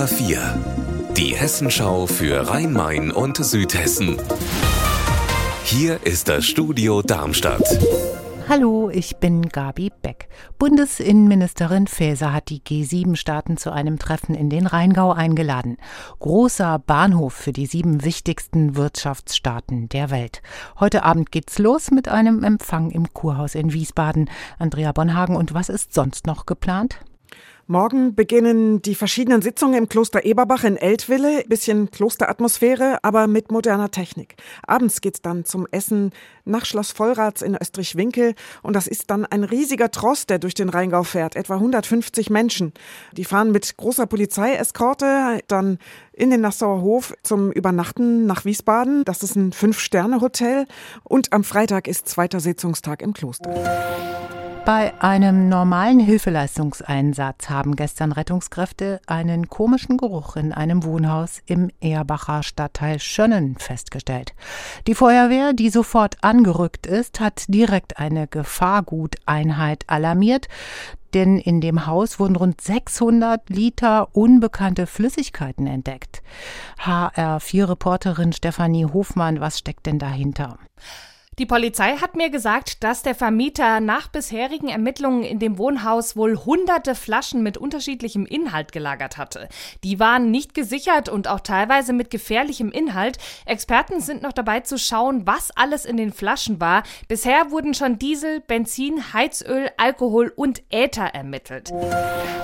HR4, die Hessenschau für Rhein-Main und Südhessen. Hier ist das Studio Darmstadt. Hallo, ich bin Gabi Beck. Bundesinnenministerin Faeser hat die G7-Staaten zu einem Treffen in den Rheingau eingeladen. Großer Bahnhof für die sieben wichtigsten Wirtschaftsstaaten der Welt. Heute Abend geht's los mit einem Empfang im Kurhaus in Wiesbaden. Andrea Bonhagen, und was ist sonst noch geplant? Morgen beginnen die verschiedenen Sitzungen im Kloster Eberbach in Eltville. Bisschen Klosteratmosphäre, aber mit moderner Technik. Abends geht's dann zum Essen nach Schloss Vollrats in Österreich-Winkel. Und das ist dann ein riesiger Tross, der durch den Rheingau fährt. Etwa 150 Menschen. Die fahren mit großer Polizeieskorte dann in den Nassauer Hof zum Übernachten nach Wiesbaden. Das ist ein Fünf-Sterne-Hotel. Und am Freitag ist zweiter Sitzungstag im Kloster. Bei einem normalen Hilfeleistungseinsatz haben gestern Rettungskräfte einen komischen Geruch in einem Wohnhaus im Erbacher Stadtteil Schönnen festgestellt. Die Feuerwehr, die sofort angerückt ist, hat direkt eine Gefahrguteinheit alarmiert denn in dem Haus wurden rund 600 Liter unbekannte Flüssigkeiten entdeckt. HR4-Reporterin Stefanie Hofmann, was steckt denn dahinter? Die Polizei hat mir gesagt, dass der Vermieter nach bisherigen Ermittlungen in dem Wohnhaus wohl hunderte Flaschen mit unterschiedlichem Inhalt gelagert hatte. Die waren nicht gesichert und auch teilweise mit gefährlichem Inhalt. Experten sind noch dabei zu schauen, was alles in den Flaschen war. Bisher wurden schon Diesel, Benzin, Heizöl, Alkohol und Äther ermittelt.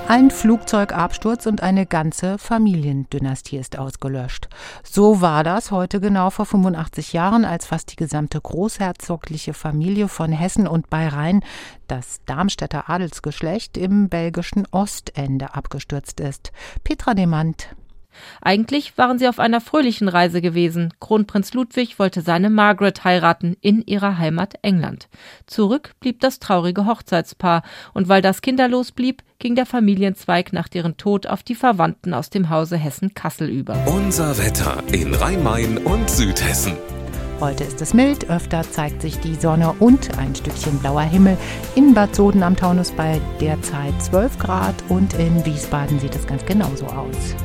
Ein Flugzeugabsturz und eine ganze Familiendynastie ist ausgelöscht. So war das heute genau vor 85 Jahren, als fast die gesamte Großherrschaft großherzogliche Familie von Hessen und Bayrein, das Darmstädter Adelsgeschlecht, im belgischen Ostende abgestürzt ist. Petra Demand. Eigentlich waren sie auf einer fröhlichen Reise gewesen. Kronprinz Ludwig wollte seine Margaret heiraten in ihrer Heimat England. Zurück blieb das traurige Hochzeitspaar, und weil das kinderlos blieb, ging der Familienzweig nach deren Tod auf die Verwandten aus dem Hause Hessen-Kassel über. Unser Wetter in Rhein-Main und Südhessen. Heute ist es mild, öfter zeigt sich die Sonne und ein Stückchen blauer Himmel. In Bad Soden am Taunus bei derzeit 12 Grad und in Wiesbaden sieht es ganz genauso aus.